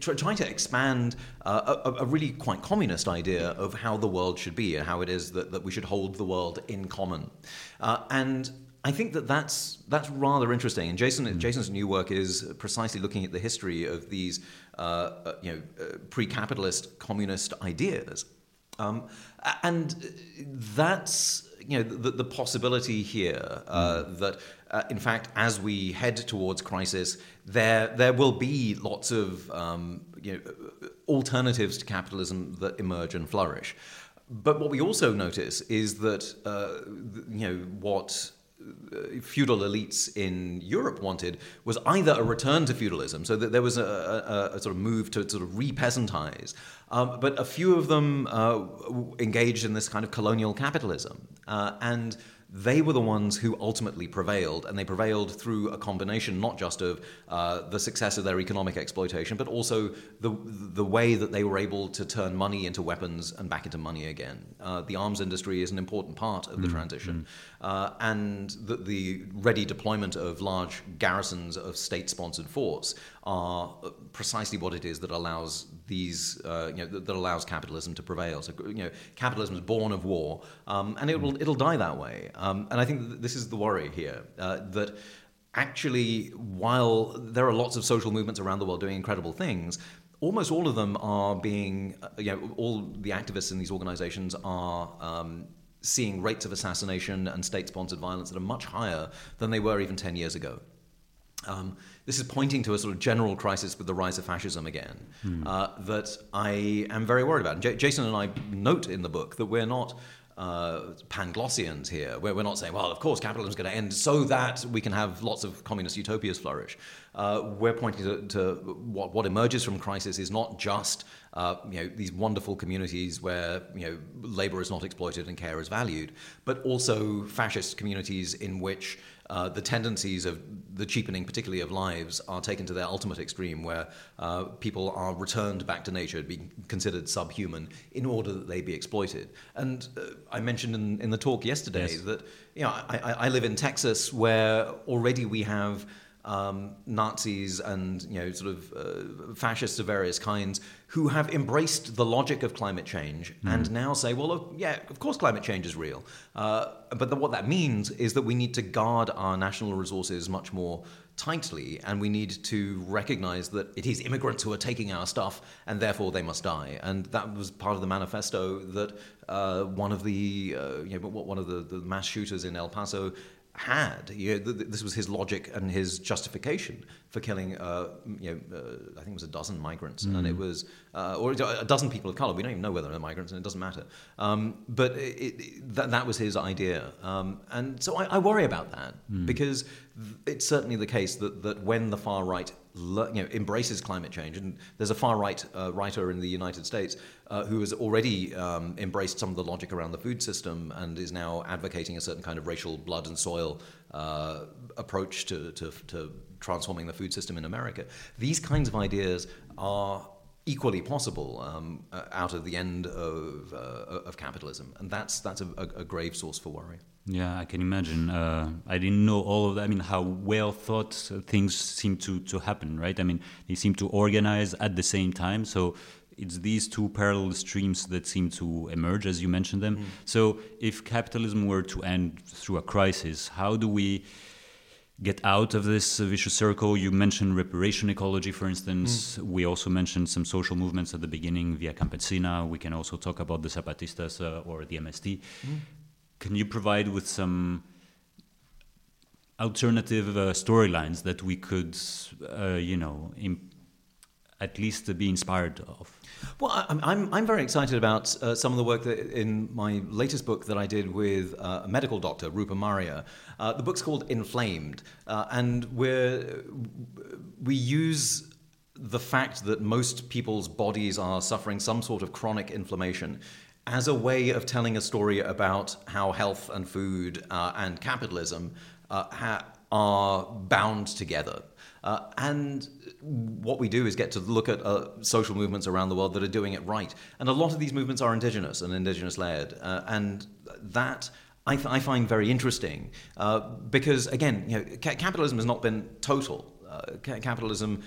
trying to expand uh, a, a, really quite communist idea of how the world should be and how it is that, that we should hold the world in common. Uh, and I think that that's, that's rather interesting. And Jason, mm. Jason's new work is precisely looking at the history of these uh, uh you know, uh, pre capitalist communist ideas. Um, and that's you know the, the possibility here uh, mm. that uh, in fact as we head towards crisis there there will be lots of um, you know alternatives to capitalism that emerge and flourish. But what we also notice is that uh, you know what uh, feudal elites in Europe wanted was either a return to feudalism, so that there was a, a, a sort of move to sort of re-peasantize, um, but a few of them uh, engaged in this kind of colonial capitalism, uh, and they were the ones who ultimately prevailed, and they prevailed through a combination not just of uh, the success of their economic exploitation, but also the the way that they were able to turn money into weapons and back into money again. Uh, the arms industry is an important part of the mm, transition, mm. uh, and the, the, ready deployment of large garrisons of state-sponsored force are precisely what it is that allows these, uh, you know, that, that, allows capitalism to prevail. So, you know, capitalism is born of war, um, and it will it'll die that way. Um, and I think this is the worry here uh, that actually, while there are lots of social movements around the world doing incredible things, almost all of them are being, uh, you know, all the activists in these organizations are. Um, seeing rates of assassination and state sponsored violence that are much higher than they were even 10 years ago. Um, this is pointing to a sort of general crisis with the rise of fascism again mm. uh, that I am very worried about. And J- Jason and I note in the book that we're not uh, Panglossians here. We're, we're not saying, well, of course, capitalism is going to end so that we can have lots of communist utopias flourish. Uh, we're pointing to, to, what, what emerges from crisis is not just uh, you know, these wonderful communities where you know, labor is not exploited and care is valued, but also fascist communities in which uh, the tendencies of the cheapening, particularly of lives, are taken to their ultimate extreme, where uh, people are returned back to nature, being considered subhuman, in order that they be exploited. And uh, I mentioned in, in, the talk yesterday yes. that you know I, I, live in Texas, where already we have um, Nazis and you know sort of uh, fascists of various kinds who have embraced the logic of climate change mm. and now say, well, yeah, of course climate change is real. Uh, but the, what that means is that we need to guard our national resources much more tightly, and we need to recognize that it is immigrants who are taking our stuff, and therefore they must die. And that was part of the manifesto that uh, one of the uh, you know, one of the, the mass shooters in El Paso had. You know, th- this was his logic and his justification for killing, uh, you know, uh, I think it was a dozen migrants, mm. and it was, uh, or a dozen people of color. We don't even know whether they're migrants, and it doesn't matter. Um, but it, it, that, that was his idea, um, and so I, I, worry about that mm. because it's certainly the case that that when the far right you know, embraces climate change. And there's a far right uh, writer in the United States uh, who has already um, embraced some of the logic around the food system and is now advocating a certain kind of racial blood and soil uh, approach to, to, to transforming the food system in America. These kinds of ideas are equally possible um, uh, out of the end of, uh, of capitalism. And that's, that's a, a, grave source for worry. Yeah, I can imagine. Uh, I didn't know all of that. I mean, how well thought things seem to, to happen, right? I mean, they seem to organize at the same time. So it's these two parallel streams that seem to emerge, as you mentioned them. Mm. So if capitalism were to end through a crisis, how do we get out of this vicious circle? You mentioned reparation ecology, for instance. Mm. We also mentioned some social movements at the beginning, Via Campesina. We can also talk about the Zapatistas uh, or the MST. Mm. Can you provide with some alternative uh, storylines that we could, uh, you know, at least be inspired of? Well, I'm, I'm, I'm very excited about uh, some of the work that in my latest book that I did with uh, a medical doctor, Rupa Marya. Uh, the book's called Inflamed, uh, and we we use the fact that most people's bodies are suffering some sort of chronic inflammation as a way of telling a story about how health and food uh, and capitalism uh, ha- are bound together. Uh, and what we do is get to look at uh, social movements around the world that are doing it right. And a lot of these movements are indigenous and indigenous led. Uh, and that I, th- I, find very interesting uh, because, again, you know, ca- capitalism has not been total. Uh, capitalism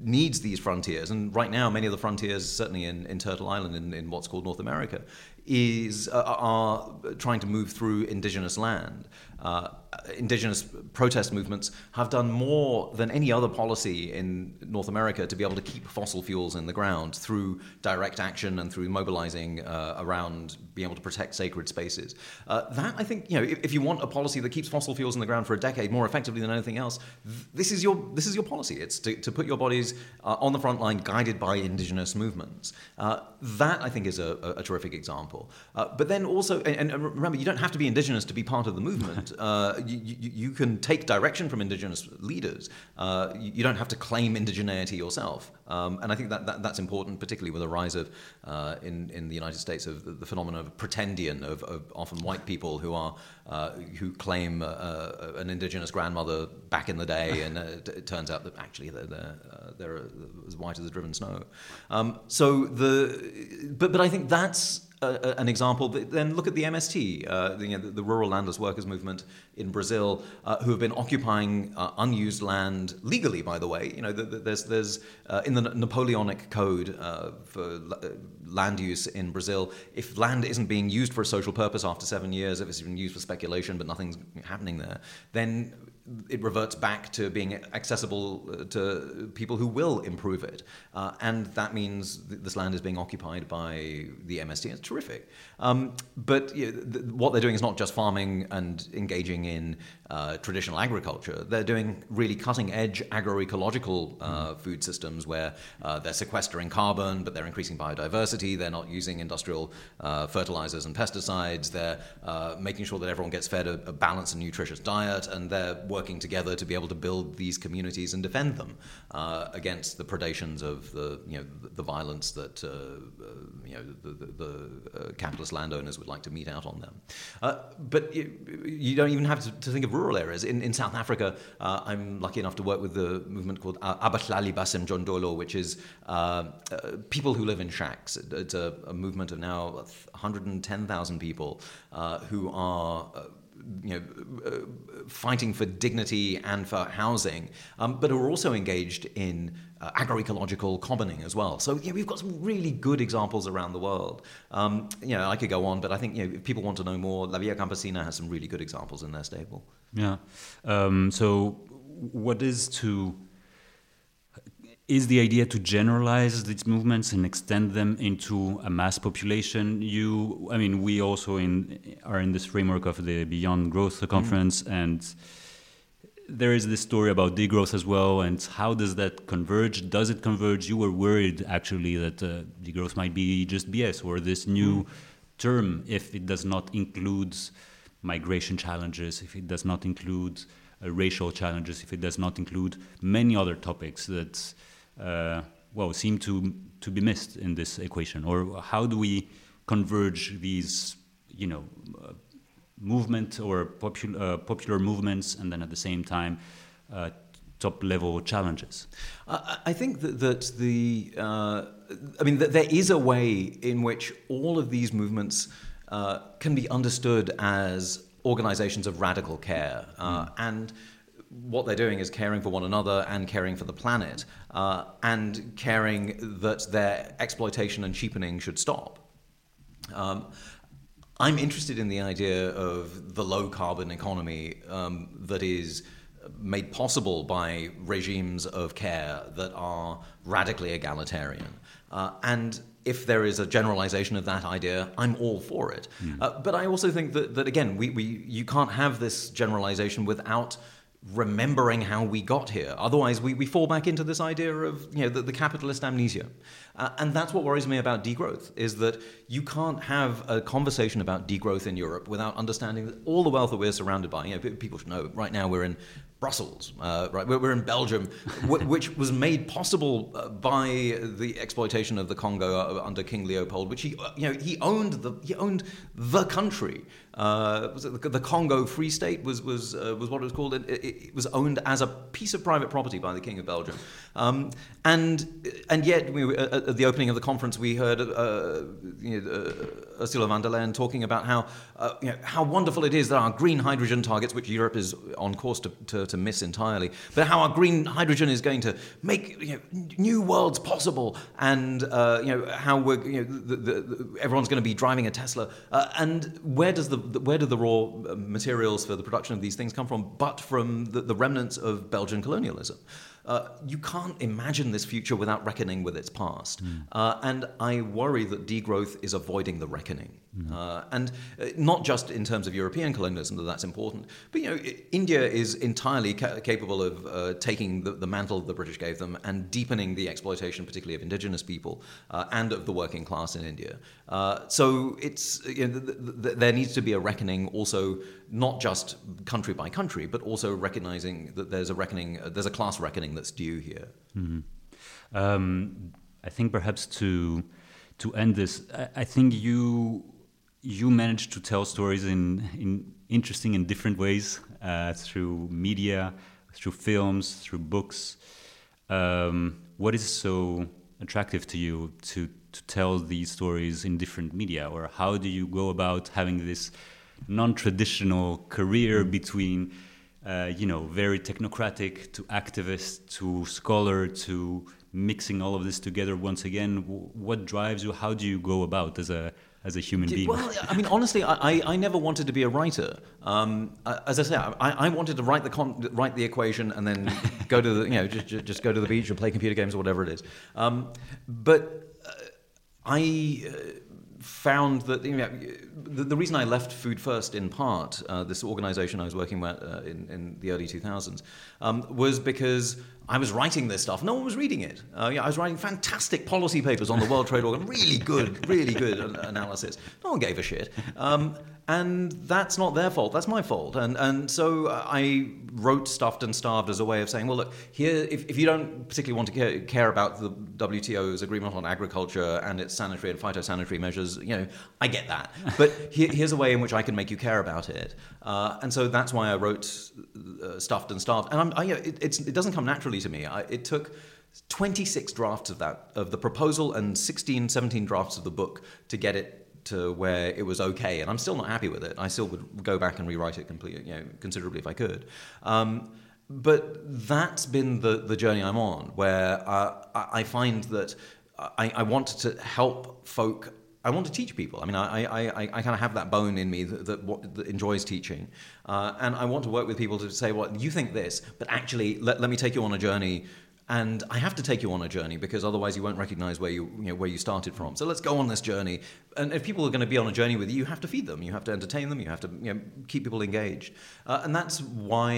needs these frontiers, and right now, many of the frontiers, certainly in, in Turtle Island, in, in, what's called North America, is uh, are trying to move through indigenous land. Uh, indigenous protest movements have done more than any other policy in North America to be able to keep fossil fuels in the ground through direct action and through mobilizing uh, around being able to protect sacred spaces. Uh, that, I think, you know, if, if, you want a policy that keeps fossil fuels in the ground for a decade more effectively than anything else, this is your, this is your policy. It's to, to put your bodies uh, on the front line guided by indigenous movements. Uh, that, I think, is a, a, terrific example. Uh, but then also, and, and, remember, you don't have to be indigenous to be part of the movement. Uh, you, you, you, can take direction from indigenous leaders. Uh, you, you, don't have to claim indigeneity yourself. Um, and I think that, that, that's important, particularly with the rise of, uh, in, in the United States, of the, the phenomenon of pretendian, of, of, often white people who, are, uh, who claim uh, uh, an indigenous grandmother back in the day, and it, it, turns out that actually they're, they're, they're as white as the driven snow. Um, so the, but, but I think that's a, an example, then look at the MST, uh, the, you know, the, Rural Landless Workers Movement in Brazil, uh, who have been occupying uh, unused land legally, by the way. You know, there's, there's uh, in the Napoleonic Code uh, for uh, land use in Brazil, if land isn't being used for a social purpose after seven years, if it's been used for speculation but nothing's happening there, then it reverts back to being accessible uh, to people who will improve it. Uh, and that means th- this land is being occupied by the MST. It's terrific. Um, but you know, th- what they're doing is not just farming and engaging in uh, traditional agriculture. They're doing really cutting edge agroecological uh, food systems where uh, they're sequestering carbon, but they're increasing biodiversity. They're not using industrial uh, fertilizers and pesticides. They're making sure that everyone gets fed a, a balanced and nutritious diet, and they're working together to be able to build these communities and defend them uh, against the predations of the you know the, violence that uh, uh you know the, the, the uh, capitalist landowners would like to mete out on them. Uh, but you, you, don't even have to, to, think of rural areas. In, in South Africa, uh, I'm lucky enough to work with the movement called uh, Abahlali Basemjondolo, which is uh, people who live in shacks. It's a, a movement of now 110,000 people who are you know, uh, fighting for dignity and for housing, um, but are also engaged in uh, agroecological commoning as well. So yeah, we've got some really good examples around the world. Um, you know, I could go on, but I think you know, if people want to know more, La Via Campesina has some really good examples in their stable. Yeah. Um, so, what is to is the idea to generalize these movements and extend them into a mass population you i mean we also in are in this framework of the beyond growth conference mm. and there is this story about degrowth as well and how does that converge? Does it converge? You were worried actually that uh, degrowth might be just bs or this new mm. term if it does not include migration challenges if it does not include uh, racial challenges if it does not include many other topics that uh, well seem to to be missed in this equation? Or how do we converge these you know uh, movement or popular uh, popular movements and then at the same time uh, top level challenges I think that, that the uh, I mean that there is a way in which all of these movements uh, can be understood as organizations of radical care mm. and what they're doing is caring for one another and caring for the planet, uh, and caring that their exploitation and cheapening should stop. Um, I'm interested in the idea of the low carbon economy um, that is made possible by regimes of care that are radically egalitarian. Uh, and if there is a generalization of that idea, I'm all for it. Mm. Uh, but I also think that, that again, we, we, you can't have this generalization without remembering how we got here. Otherwise, we, we fall back into this idea of you know the, the capitalist amnesia, uh, and that's what worries me about degrowth. Is that you can't have a conversation about degrowth in Europe without understanding that all the wealth that we're surrounded by. You know, people should know right now we're in Brussels, uh, right? We're, in Belgium, which was made possible uh, by the exploitation of the Congo uh, under King Leopold, which he, uh, you know, he owned the he owned the country. Uh, was it the, the, Congo Free State was was uh, was what it was called. It, it, it, was owned as a piece of private property by the King of Belgium, um, and and yet we, at the opening of the conference we heard uh, you know, uh, Ursula von der Leyen talking about how uh, you know, how wonderful it is that our green hydrogen targets, which Europe is on course to, to, to miss entirely, but how our green hydrogen is going to make you know, new worlds possible, and uh, you know how we're you know the, the, the, everyone's going to be driving a Tesla, and where does the where do the raw uh, materials for the production of these things come from but from the remnants of Belgian colonialism? Uh, you can't imagine this future without reckoning with its past. Mm. Uh, and I worry that degrowth is avoiding the reckoning. Mm. Uh, and uh, not just in terms of European colonialism that that's important, but you know, India is entirely ca- capable of uh, taking the, the, mantle the British gave them and deepening the exploitation, particularly of indigenous people uh, and of the working class in India. Uh, so it's you know, th- th- there needs to be a reckoning also not just country by country, but also recognizing that there's a reckoning, uh, there's a class reckoning that's due here. Mm-hmm. Um, I think perhaps to to end this, I, I think you you manage to tell stories in, in interesting and different ways uh, through media, through films, through books. Um, what is so attractive to you to, to tell these stories in different media? Or how do you go about having this non traditional career between? Uh, you know, very technocratic to activist to scholar to mixing all of this together once again. What drives you? How do you go about as a as a human being? Well, I mean, honestly, I, I never wanted to be a writer. Um, as I say, I, I wanted to write the con- write the equation and then go to the you know just, just go to the beach or play computer games or whatever it is. Um, but uh, I. Uh, found that you know, the, the, reason I left Food First, in part, uh, this organization I was working with uh, in, in, the early 2000s, um, was because I was writing this stuff. No one was reading it. Uh, yeah, I was writing fantastic policy papers on the World Trade Organization, really good, really good analysis. No one gave a shit. Um, and that's not their fault. That's my fault. And and so I wrote "Stuffed and Starved" as a way of saying, well, look, here, if, if you don't particularly want to care, care about the WTO's agreement on agriculture and its sanitary and phytosanitary measures, you know, I get that. But here, here's a way in which I can make you care about it. Uh, and so that's why I wrote uh, "Stuffed and Starved." And I, it, it doesn't come naturally to me. I, it took 26 drafts of that of the proposal and 16 17 drafts of the book to get it to where it was okay, and I'm still not happy with it. I still would go back and rewrite it completely, you know, considerably if I could. Um, but that's been the, the journey I'm on, where uh, I find that I, I want to help folk I want to teach people. I mean, I, I, I, I kind of have that bone in me that, that, that enjoys teaching. Uh, and I want to work with people to say, well, you think this, but actually, let, let me take you on a journey. And I have to take you on a journey because otherwise you won't recognize where you, you know, where you started from. So let's go on this journey. And if people are going to be on a journey with you, you have to feed them, you have to entertain them, you have to you know, keep people engaged. Uh, and that's why,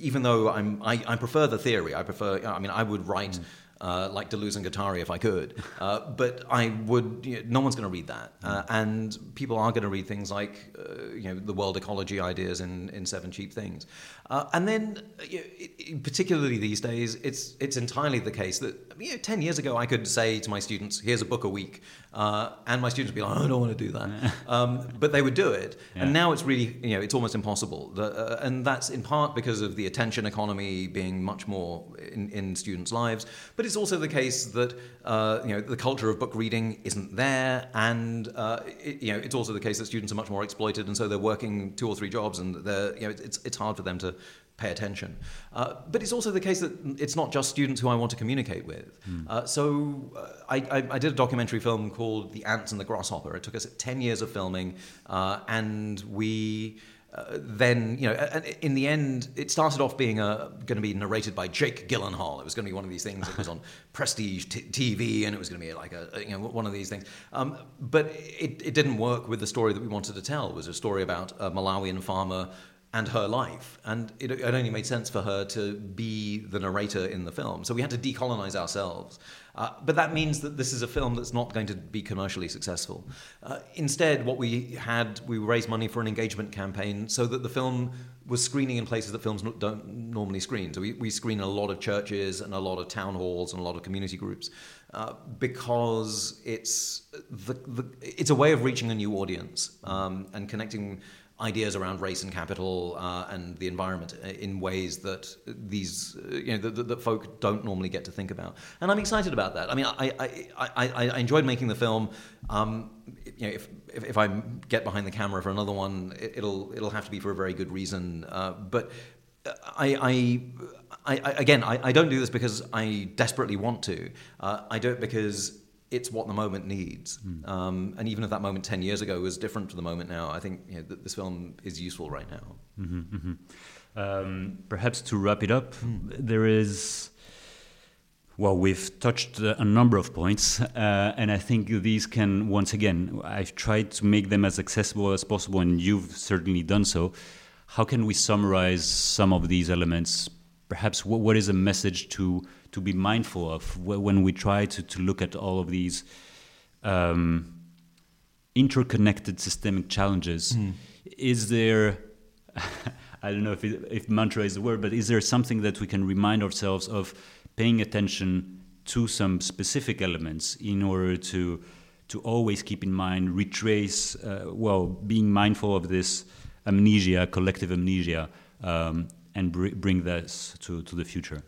even though I'm, I, I prefer the theory, I prefer, I mean, I would write. Mm uh, like Deleuze and Guattari if I could. Uh, but I would, you know, no one's going to read that. Uh, and people are going to read things like, uh, you know, the world ecology ideas in, in Seven Cheap Things. Uh, and then, you know, it, particularly these days, it's, it's entirely the case that, you know, 10 years ago I could say to my students, here's a book a week. Uh, and my students would be like, oh, I don't want to do that. um, but they would do it. Yeah. And now it's really, you know, it's almost impossible. The, and that's in part because of the attention economy being much more in, in students' lives. But it's also the case that uh, you know the culture of book reading isn't there, and uh, it, you know it's also the case that students are much more exploited, and so they're working two or three jobs, and they're you know it's it's hard for them to pay attention. Uh, but it's also the case that it's not just students who I want to communicate with. Mm. Uh, so uh, I, I, I, did a documentary film called The Ants and the Grasshopper. It took us 10 years of filming, uh, and we uh, then you know, in the end, it started off being going to be narrated by Jake Gyllenhaal. It was going to be one of these things that was on prestige t- TV, and it was going to be like a, a, you know one of these things. Um, but it, it didn't work with the story that we wanted to tell. It was a story about a Malawian farmer and her life. And it, it, only made sense for her to be the narrator in the film. So we had to decolonize ourselves. Uh, but that means that this is a film that's not going to be commercially successful. Uh, instead, what we had, we raised money for an engagement campaign so that the film was screening in places that films don't normally screen. So we, we screen a lot of churches and a lot of town halls and a lot of community groups uh, because it's, the, the, it's a way of reaching a new audience um, and connecting ideas around race and capital uh, and the environment in ways that these uh, you know that, that, folk don't normally get to think about. And I'm excited about that. I mean I I, I, I enjoyed making the film. Um, you know if, if, if I get behind the camera for another one it, will it'll have to be for a very good reason. Uh, but I, I I, again, I, I, don't do this because I desperately want to. Uh, I do it because it's what the moment needs. Mm. Um, and even if that moment 10 years ago was different to the moment now, I think you know, th- this film is useful right now. Mm-hmm, mm-hmm. Um, perhaps to wrap it up, mm. there is. Well, we've touched a number of points, uh, and I think these can, once again, I've tried to make them as accessible as possible, and you've certainly done so. How can we summarize some of these elements? Perhaps what, what is a message to to be mindful of when we try to, to look at all of these um, interconnected systemic challenges. Mm. Is there, I don't know if, it, if mantra is the word, but is there something that we can remind ourselves of paying attention to some specific elements in order to to always keep in mind, retrace, uh, well, being mindful of this amnesia, collective amnesia, um, and br bring this to, to the future?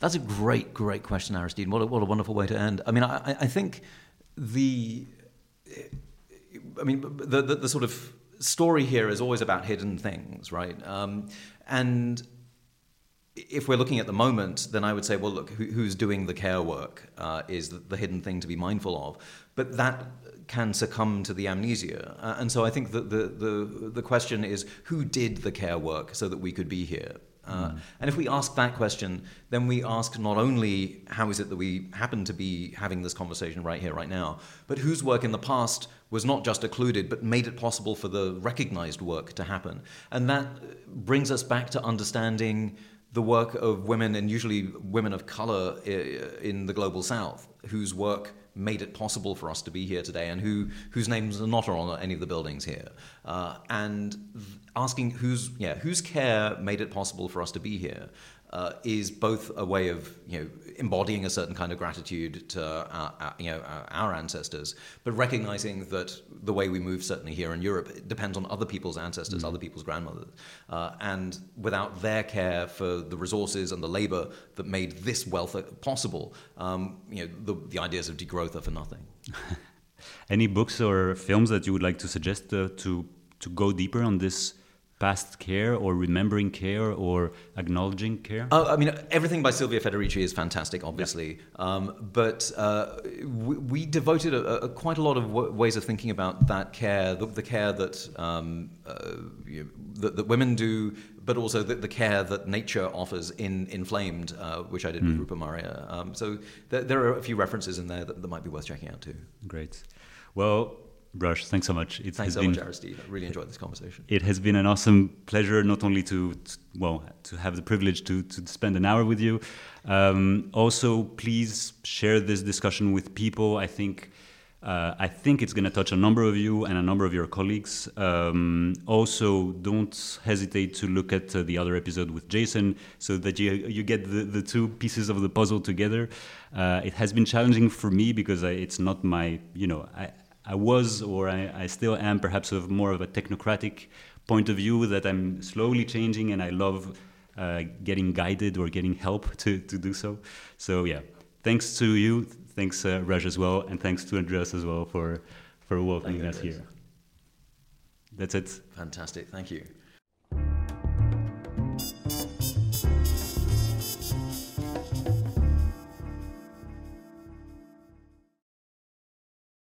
That's a great, great question, Aristide. What a, what a wonderful way to end. I mean, I, I think the, I mean, the, the, the, sort of story here is always about hidden things, right? Um, and if we're looking at the moment, then I would say, well, look, who, who's doing the care work uh, is the, the, hidden thing to be mindful of. But that can succumb to the amnesia. Uh, and so I think that the, the, the question is who did the care work so that we could be here? Uh. And if we ask that question, then we ask not only how is it that we happen to be having this conversation right here, right now, but whose work in the past was not just occluded, but made it possible for the recognized work to happen. And that brings us back to understanding the work of women, and usually women of color in the global south, whose work made it possible for us to be here today and who, whose names are not on any of the buildings here. Uh, and asking whose, yeah, whose care made it possible for us to be here uh, is both a way of you know embodying a certain kind of gratitude to our, our, you know our ancestors, but recognizing that the way we move certainly here in Europe depends on other people's ancestors, mm-hmm. other people's grandmothers, uh, and without their care for the resources and the labor that made this wealth possible, um, you know the, the ideas of degrowth are for nothing. Any books or films that you would like to suggest uh, to to go deeper on this past care or remembering care or acknowledging care? Uh, I mean, everything by Silvia Federici is fantastic, obviously. Yeah. Um, but uh, we, we, devoted a, a, quite a lot of w- ways of thinking about that care, the, the care that, um, uh, you that, that, women do, but also the, the, care that nature offers in Inflamed, uh, which I did mm. with hmm. Rupa Marya. Um, so th- there are a few references in there that, that might be worth checking out too. Great. Well, Raj, thanks so much. It thanks so been, much, Aristide. I really enjoyed this conversation. It has been an awesome pleasure, not only to, to well to have the privilege to, to spend an hour with you. Um, also, please share this discussion with people. I think uh, I think it's going to touch a number of you and a number of your colleagues. Um, also, don't hesitate to look at uh, the other episode with Jason so that you, you get the, the two pieces of the puzzle together. Uh, it has been challenging for me because I, it's not my, you know, I, I was or I, I still am perhaps of more of a technocratic point of view that I'm slowly changing and I love uh, getting guided or getting help to, to do so. So yeah, thanks to you, thanks uh, Raj as well, and thanks to Andreas as well for, for welcoming us here. That's it. Fantastic, thank you.